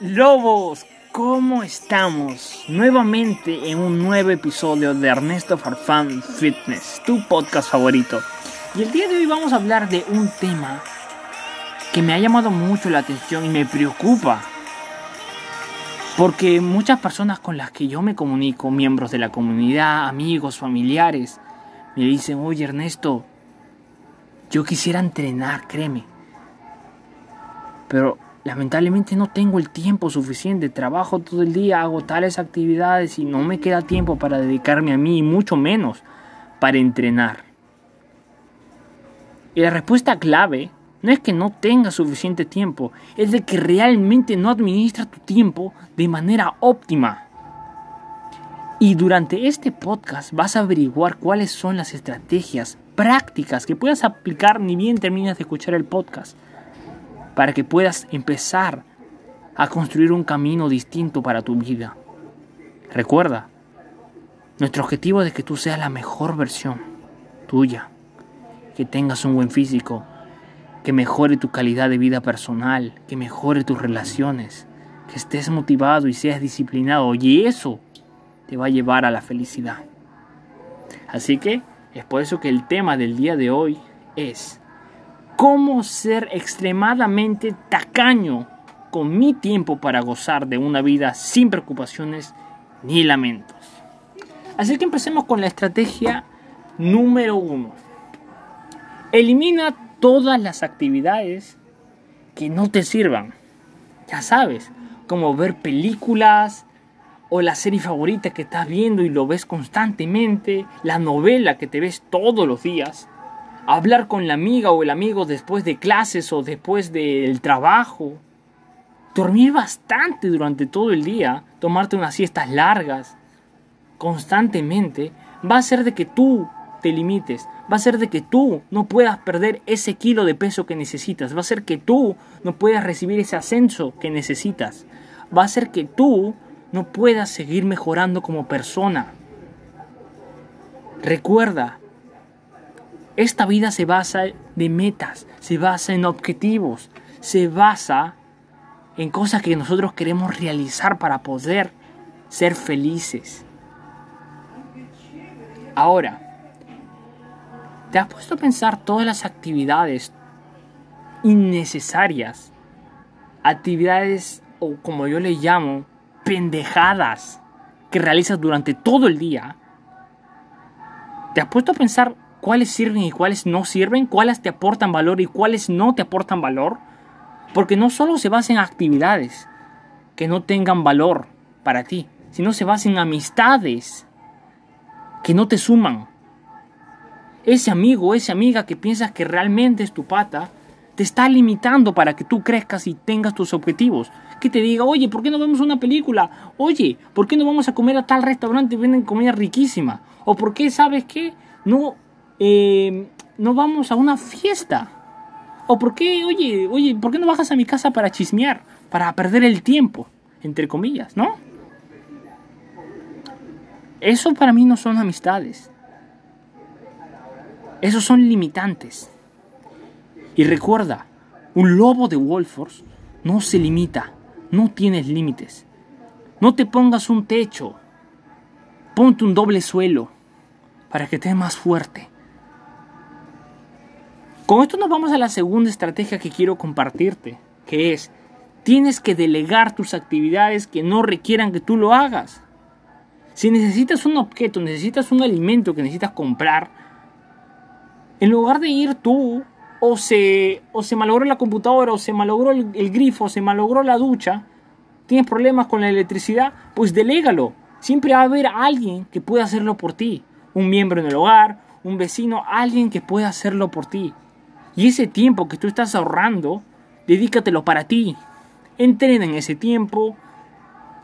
Lobos, ¿cómo estamos? Nuevamente en un nuevo episodio de Ernesto Farfán Fitness, tu podcast favorito. Y el día de hoy vamos a hablar de un tema que me ha llamado mucho la atención y me preocupa. Porque muchas personas con las que yo me comunico, miembros de la comunidad, amigos, familiares, me dicen, oye Ernesto, yo quisiera entrenar, créeme. Pero lamentablemente no tengo el tiempo suficiente, trabajo todo el día, hago tales actividades y no me queda tiempo para dedicarme a mí y mucho menos para entrenar. Y la respuesta clave no es que no tengas suficiente tiempo, es de que realmente no administras tu tiempo de manera óptima. Y durante este podcast vas a averiguar cuáles son las estrategias prácticas que puedas aplicar ni bien terminas de escuchar el podcast para que puedas empezar a construir un camino distinto para tu vida. Recuerda, nuestro objetivo es que tú seas la mejor versión tuya, que tengas un buen físico, que mejore tu calidad de vida personal, que mejore tus relaciones, que estés motivado y seas disciplinado y eso te va a llevar a la felicidad. Así que es por eso que el tema del día de hoy es cómo ser extremadamente tacaño con mi tiempo para gozar de una vida sin preocupaciones ni lamentos. Así que empecemos con la estrategia número uno. Elimina todas las actividades que no te sirvan. Ya sabes, como ver películas o la serie favorita que estás viendo y lo ves constantemente, la novela que te ves todos los días hablar con la amiga o el amigo después de clases o después del trabajo, dormir bastante durante todo el día, tomarte unas siestas largas, constantemente, va a hacer de que tú te limites, va a ser de que tú no puedas perder ese kilo de peso que necesitas, va a ser que tú no puedas recibir ese ascenso que necesitas, va a ser que tú no puedas seguir mejorando como persona. Recuerda, esta vida se basa de metas, se basa en objetivos, se basa en cosas que nosotros queremos realizar para poder ser felices. Ahora, ¿te has puesto a pensar todas las actividades innecesarias? Actividades, o como yo le llamo, pendejadas que realizas durante todo el día. ¿Te has puesto a pensar cuáles sirven y cuáles no sirven, cuáles te aportan valor y cuáles no te aportan valor. Porque no solo se basa en actividades que no tengan valor para ti, sino se basa en amistades que no te suman. Ese amigo esa amiga que piensas que realmente es tu pata, te está limitando para que tú crezcas y tengas tus objetivos. Que te diga, oye, ¿por qué no vemos una película? Oye, ¿por qué no vamos a comer a tal restaurante y venden comida riquísima? ¿O por qué, sabes qué? No eh, no vamos a una fiesta? ¿O por qué, oye, oye, por qué no bajas a mi casa para chismear? Para perder el tiempo, entre comillas, ¿no? Eso para mí no son amistades. Esos son limitantes. Y recuerda, un lobo de Wolfors no se limita, no tienes límites. No te pongas un techo, ponte un doble suelo para que estés más fuerte. Con esto nos vamos a la segunda estrategia que quiero compartirte, que es, tienes que delegar tus actividades que no requieran que tú lo hagas. Si necesitas un objeto, necesitas un alimento que necesitas comprar, en lugar de ir tú, o se, o se malogró la computadora, o se malogró el, el grifo, o se malogró la ducha, tienes problemas con la electricidad, pues delégalo. Siempre va a haber alguien que pueda hacerlo por ti. Un miembro en el hogar, un vecino, alguien que pueda hacerlo por ti. Y ese tiempo que tú estás ahorrando, dedícatelo para ti. Entrena en ese tiempo,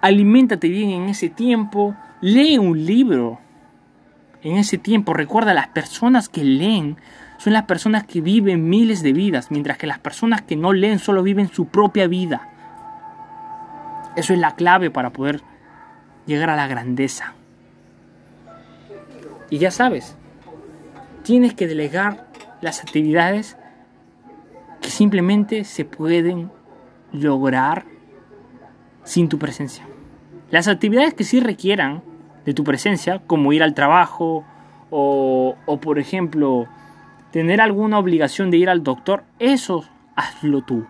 aliméntate bien en ese tiempo, lee un libro en ese tiempo. Recuerda, las personas que leen son las personas que viven miles de vidas, mientras que las personas que no leen solo viven su propia vida. Eso es la clave para poder llegar a la grandeza. Y ya sabes, tienes que delegar las actividades que simplemente se pueden lograr sin tu presencia. Las actividades que sí requieran de tu presencia, como ir al trabajo o, por ejemplo tener alguna obligación de ir al doctor, eso hazlo tú,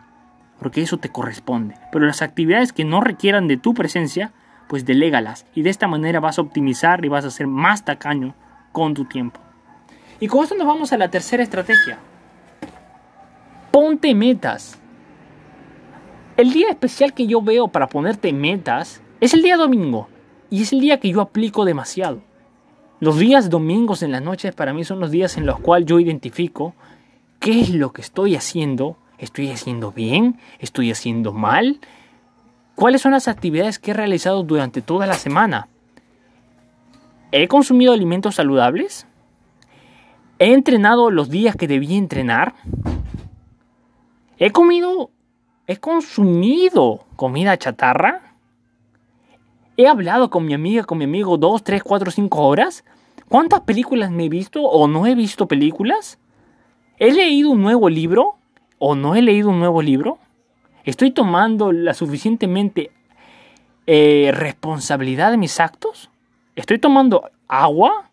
porque eso te corresponde. Pero las actividades que no requieran de tu presencia, pues delégalas y de esta manera vas a optimizar y vas a ser más tacaño con tu tiempo. Y con esto nos vamos a la tercera estrategia. Ponte metas. El día especial que yo veo para ponerte metas es el día domingo y es el día que yo aplico demasiado. Los días domingos en las noches para mí son los días en los cuales yo identifico qué es lo que estoy haciendo. ¿Estoy haciendo bien? ¿Estoy haciendo mal? ¿Cuáles son las actividades que he realizado durante toda la semana? ¿He consumido alimentos saludables? ¿He entrenado los días que debía entrenar? ¿He comido, he consumido comida chatarra? ¿He hablado con mi amiga, con mi amigo dos, tres, cuatro, cinco horas? ¿Cuántas películas me he visto o no he visto películas? ¿He leído un nuevo libro o no he leído un nuevo libro? ¿Estoy tomando la suficientemente eh, responsabilidad de mis actos? ¿Estoy tomando agua?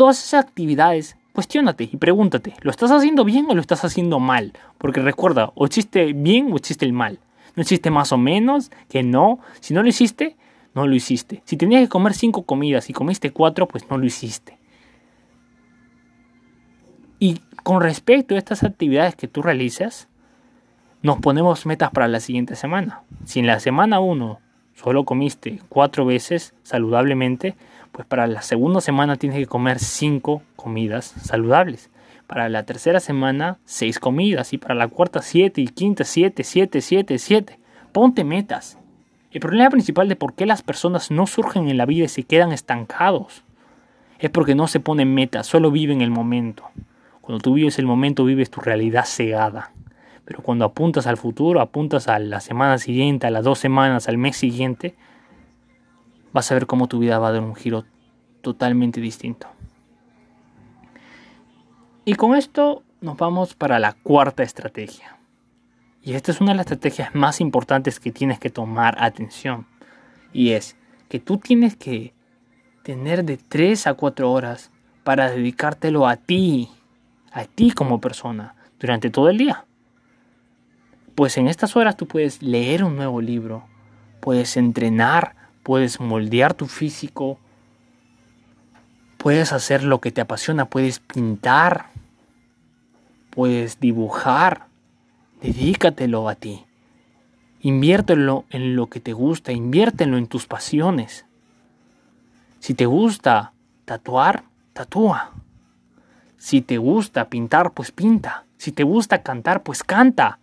Todas esas actividades, cuestionate y pregúntate, ¿lo estás haciendo bien o lo estás haciendo mal? Porque recuerda, o existe bien o existe el mal. No existe más o menos, que no. Si no lo hiciste, no lo hiciste. Si tenías que comer cinco comidas y comiste cuatro, pues no lo hiciste. Y con respecto a estas actividades que tú realizas, nos ponemos metas para la siguiente semana. Si en la semana 1 solo comiste cuatro veces saludablemente, pues para la segunda semana tienes que comer cinco comidas saludables. Para la tercera semana, seis comidas. Y para la cuarta, siete. Y quinta, siete, siete, siete, siete. Ponte metas. El problema principal de por qué las personas no surgen en la vida y se quedan estancados es porque no se ponen metas, solo viven el momento. Cuando tú vives el momento, vives tu realidad cegada. Pero cuando apuntas al futuro, apuntas a la semana siguiente, a las dos semanas, al mes siguiente, vas a ver cómo tu vida va a dar un giro totalmente distinto. Y con esto nos vamos para la cuarta estrategia. Y esta es una de las estrategias más importantes que tienes que tomar atención. Y es que tú tienes que tener de 3 a 4 horas para dedicártelo a ti, a ti como persona, durante todo el día. Pues en estas horas tú puedes leer un nuevo libro, puedes entrenar, puedes moldear tu físico, puedes hacer lo que te apasiona, puedes pintar, puedes dibujar. Dedícatelo a ti. Inviértelo en lo que te gusta, inviértelo en tus pasiones. Si te gusta tatuar, tatúa. Si te gusta pintar, pues pinta. Si te gusta cantar, pues canta.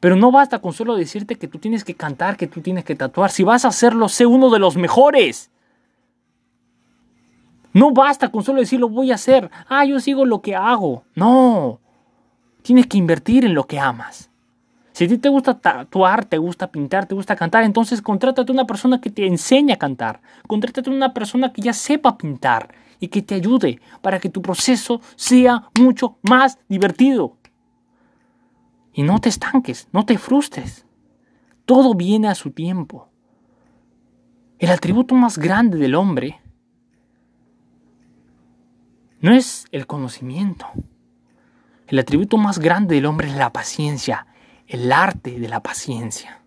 Pero no basta con solo decirte que tú tienes que cantar, que tú tienes que tatuar. Si vas a hacerlo, sé uno de los mejores. No basta con solo decirlo voy a hacer. Ah, yo sigo lo que hago. No. Tienes que invertir en lo que amas. Si a ti te gusta tatuar, te gusta pintar, te gusta cantar, entonces contrátate a una persona que te enseñe a cantar. Contrátate a una persona que ya sepa pintar y que te ayude para que tu proceso sea mucho más divertido. Y no te estanques, no te frustres. Todo viene a su tiempo. El atributo más grande del hombre no es el conocimiento. El atributo más grande del hombre es la paciencia, el arte de la paciencia.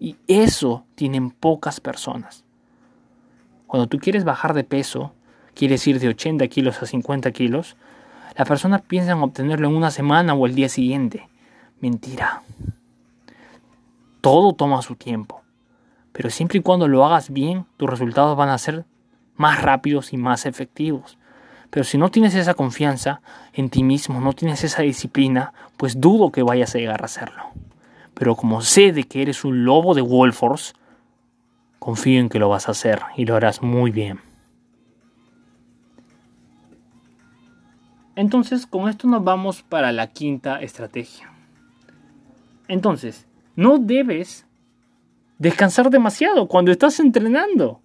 Y eso tienen pocas personas. Cuando tú quieres bajar de peso, quieres ir de 80 kilos a 50 kilos, las personas piensan obtenerlo en una semana o el día siguiente. Mentira. Todo toma su tiempo. Pero siempre y cuando lo hagas bien, tus resultados van a ser más rápidos y más efectivos. Pero si no tienes esa confianza en ti mismo, no tienes esa disciplina, pues dudo que vayas a llegar a hacerlo. Pero como sé de que eres un lobo de Wolforce, confío en que lo vas a hacer y lo harás muy bien. Entonces, con esto nos vamos para la quinta estrategia. Entonces, no debes descansar demasiado cuando estás entrenando.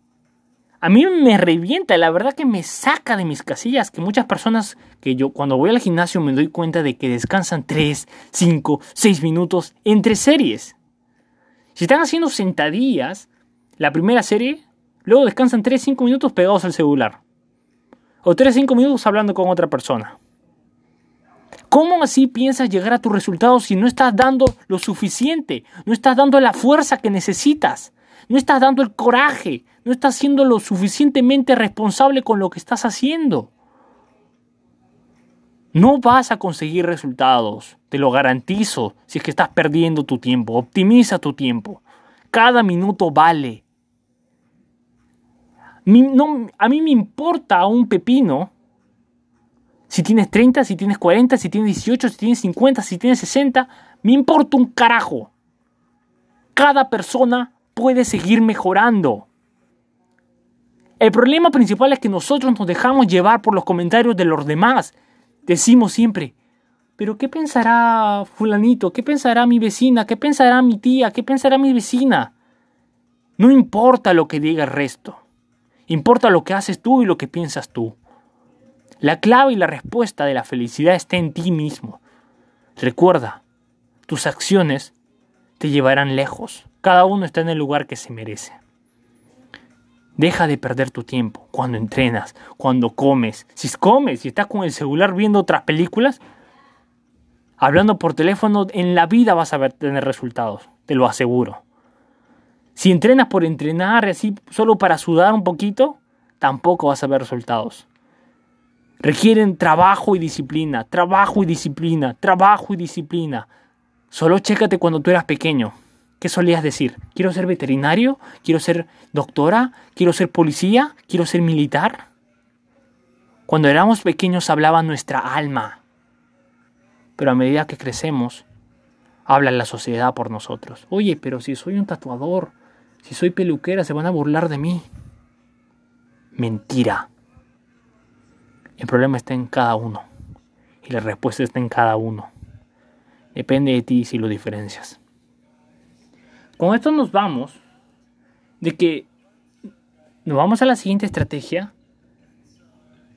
A mí me revienta, la verdad que me saca de mis casillas que muchas personas que yo cuando voy al gimnasio me doy cuenta de que descansan 3, 5, 6 minutos entre series. Si están haciendo sentadillas, la primera serie, luego descansan 3-5 minutos pegados al celular. O 3-5 minutos hablando con otra persona. ¿Cómo así piensas llegar a tus resultados si no estás dando lo suficiente? No estás dando la fuerza que necesitas. No estás dando el coraje. No estás siendo lo suficientemente responsable con lo que estás haciendo. No vas a conseguir resultados, te lo garantizo, si es que estás perdiendo tu tiempo. Optimiza tu tiempo. Cada minuto vale. a mí me importa un pepino si tienes 30, si tienes 40, si tienes 18, si tienes 50, si tienes 60, me importa un carajo. Cada persona puede seguir mejorando. El problema principal es que nosotros nos dejamos llevar por los comentarios de los demás. Decimos siempre, pero ¿qué pensará fulanito? ¿Qué pensará mi vecina? ¿Qué pensará mi tía? ¿Qué pensará mi vecina? No importa lo que diga el resto. Importa lo que haces tú y lo que piensas tú. La clave y la respuesta de la felicidad está en ti mismo. Recuerda, tus acciones te llevarán lejos. Cada uno está en el lugar que se merece. Deja de perder tu tiempo cuando entrenas, cuando comes. Si comes y si estás con el celular viendo otras películas, hablando por teléfono, en la vida vas a tener resultados, te lo aseguro. Si entrenas por entrenar, así solo para sudar un poquito, tampoco vas a ver resultados. Requieren trabajo y disciplina, trabajo y disciplina, trabajo y disciplina. Solo chécate cuando tú eras pequeño. ¿Qué solías decir? ¿Quiero ser veterinario? ¿Quiero ser doctora? ¿Quiero ser policía? ¿Quiero ser militar? Cuando éramos pequeños hablaba nuestra alma. Pero a medida que crecemos, habla la sociedad por nosotros. Oye, pero si soy un tatuador, si soy peluquera, se van a burlar de mí. Mentira. El problema está en cada uno. Y la respuesta está en cada uno. Depende de ti si lo diferencias. Con esto nos vamos de que nos vamos a la siguiente estrategia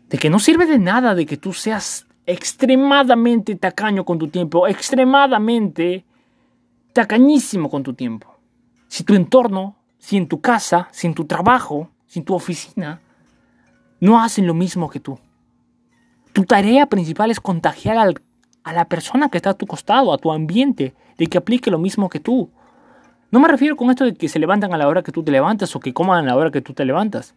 de que no sirve de nada de que tú seas extremadamente tacaño con tu tiempo, extremadamente tacañísimo con tu tiempo. Si tu entorno, si en tu casa, si en tu trabajo, si en tu oficina, no hacen lo mismo que tú. Tu tarea principal es contagiar a la persona que está a tu costado, a tu ambiente, de que aplique lo mismo que tú. No me refiero con esto de que se levantan a la hora que tú te levantas o que coman a la hora que tú te levantas.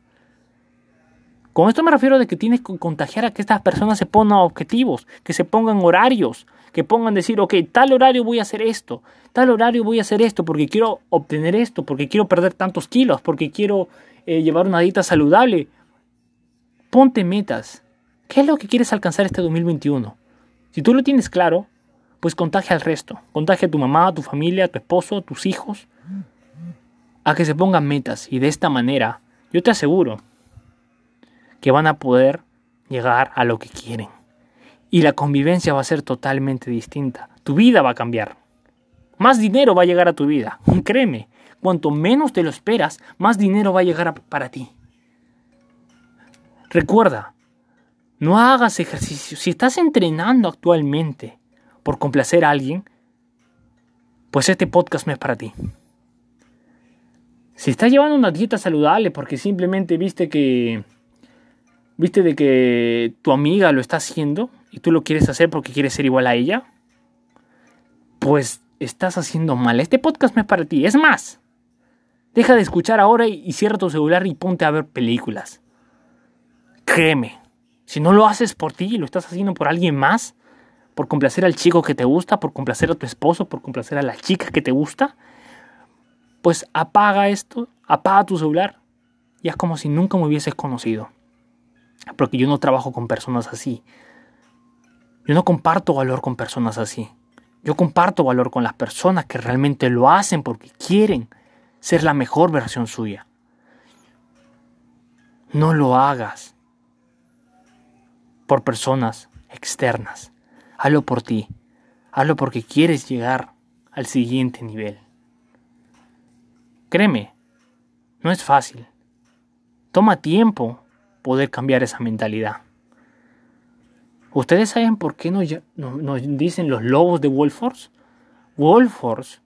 Con esto me refiero de que tienes que contagiar a que estas personas se pongan objetivos, que se pongan horarios, que pongan decir, ok, tal horario voy a hacer esto, tal horario voy a hacer esto porque quiero obtener esto, porque quiero perder tantos kilos, porque quiero eh, llevar una dieta saludable. Ponte metas. ¿Qué es lo que quieres alcanzar este 2021? Si tú lo tienes claro, pues contagia al resto. Contagia a tu mamá, a tu familia, a tu esposo, a tus hijos, a que se pongan metas. Y de esta manera, yo te aseguro que van a poder llegar a lo que quieren. Y la convivencia va a ser totalmente distinta. Tu vida va a cambiar. Más dinero va a llegar a tu vida. Créeme, cuanto menos te lo esperas, más dinero va a llegar para ti. Recuerda, no hagas ejercicio. Si estás entrenando actualmente por complacer a alguien, pues este podcast no es para ti. Si estás llevando una dieta saludable porque simplemente viste que viste de que tu amiga lo está haciendo y tú lo quieres hacer porque quieres ser igual a ella, pues estás haciendo mal. Este podcast no es para ti. Es más, deja de escuchar ahora y cierra tu celular y ponte a ver películas. Créeme, si no lo haces por ti, lo estás haciendo por alguien más, por complacer al chico que te gusta, por complacer a tu esposo, por complacer a la chica que te gusta, pues apaga esto, apaga tu celular y es como si nunca me hubieses conocido. Porque yo no trabajo con personas así. Yo no comparto valor con personas así. Yo comparto valor con las personas que realmente lo hacen porque quieren ser la mejor versión suya. No lo hagas por personas externas. Hazlo por ti. Hazlo porque quieres llegar al siguiente nivel. Créeme, no es fácil. Toma tiempo poder cambiar esa mentalidad. ¿Ustedes saben por qué nos, dicen los lobos de Wolfforce? Wolfforce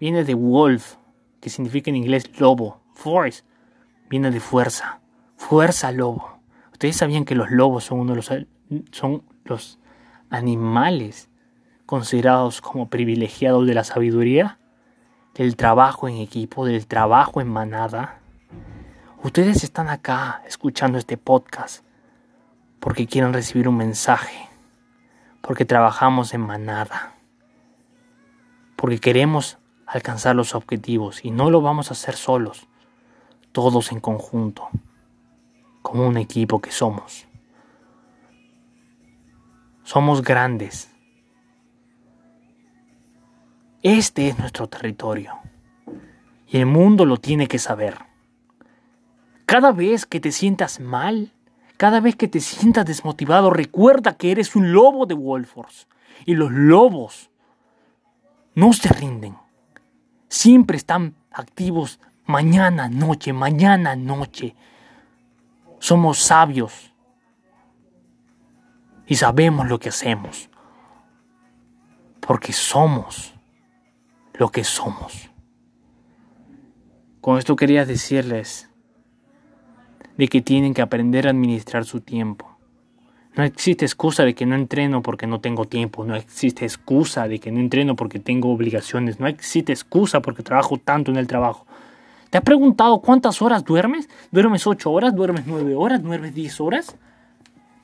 viene de wolf, que significa en inglés lobo, force, viene de fuerza, fuerza lobo. ¿Ustedes sabían que los lobos son uno de los, son los animales considerados como privilegiados de la sabiduría? Del trabajo en equipo, del trabajo en manada. Ustedes están acá escuchando este podcast porque quieren recibir un mensaje, porque trabajamos en manada, porque queremos alcanzar los objetivos y no lo vamos a hacer solos, todos en conjunto, como un equipo que somos. Somos grandes. Este es nuestro territorio y el mundo lo tiene que saber. Cada vez que te sientas mal, cada vez que te sientas desmotivado, recuerda que eres un lobo de Wolfors. Y los lobos no se rinden. Siempre están activos mañana, noche, mañana, noche. Somos sabios. Y sabemos lo que hacemos. Porque somos lo que somos. Con esto quería decirles de que tienen que aprender a administrar su tiempo. No existe excusa de que no entreno porque no tengo tiempo, no existe excusa de que no entreno porque tengo obligaciones, no existe excusa porque trabajo tanto en el trabajo. ¿Te has preguntado cuántas horas duermes? ¿Duermes 8 horas? ¿Duermes 9 horas? ¿Duermes 10 horas?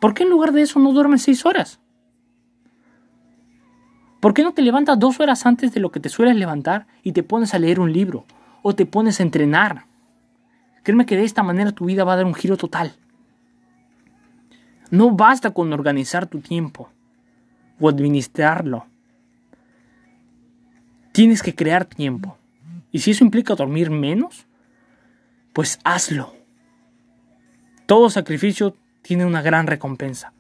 ¿Por qué en lugar de eso no duermes 6 horas? ¿Por qué no te levantas dos horas antes de lo que te sueles levantar y te pones a leer un libro? O te pones a entrenar. Créeme que de esta manera tu vida va a dar un giro total. No basta con organizar tu tiempo o administrarlo. Tienes que crear tiempo. Y si eso implica dormir menos, pues hazlo. Todo sacrificio tiene una gran recompensa.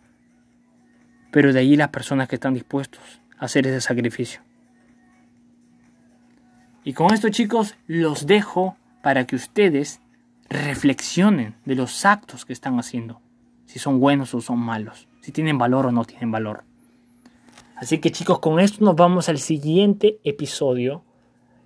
Pero de ahí las personas que están dispuestos a hacer ese sacrificio. Y con esto chicos, los dejo para que ustedes reflexionen de los actos que están haciendo si son buenos o son malos, si tienen valor o no tienen valor. Así que chicos, con esto nos vamos al siguiente episodio.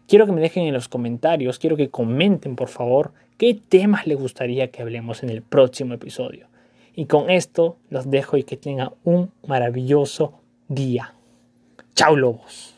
Quiero que me dejen en los comentarios, quiero que comenten por favor qué temas les gustaría que hablemos en el próximo episodio. Y con esto los dejo y que tengan un maravilloso día. Chao lobos.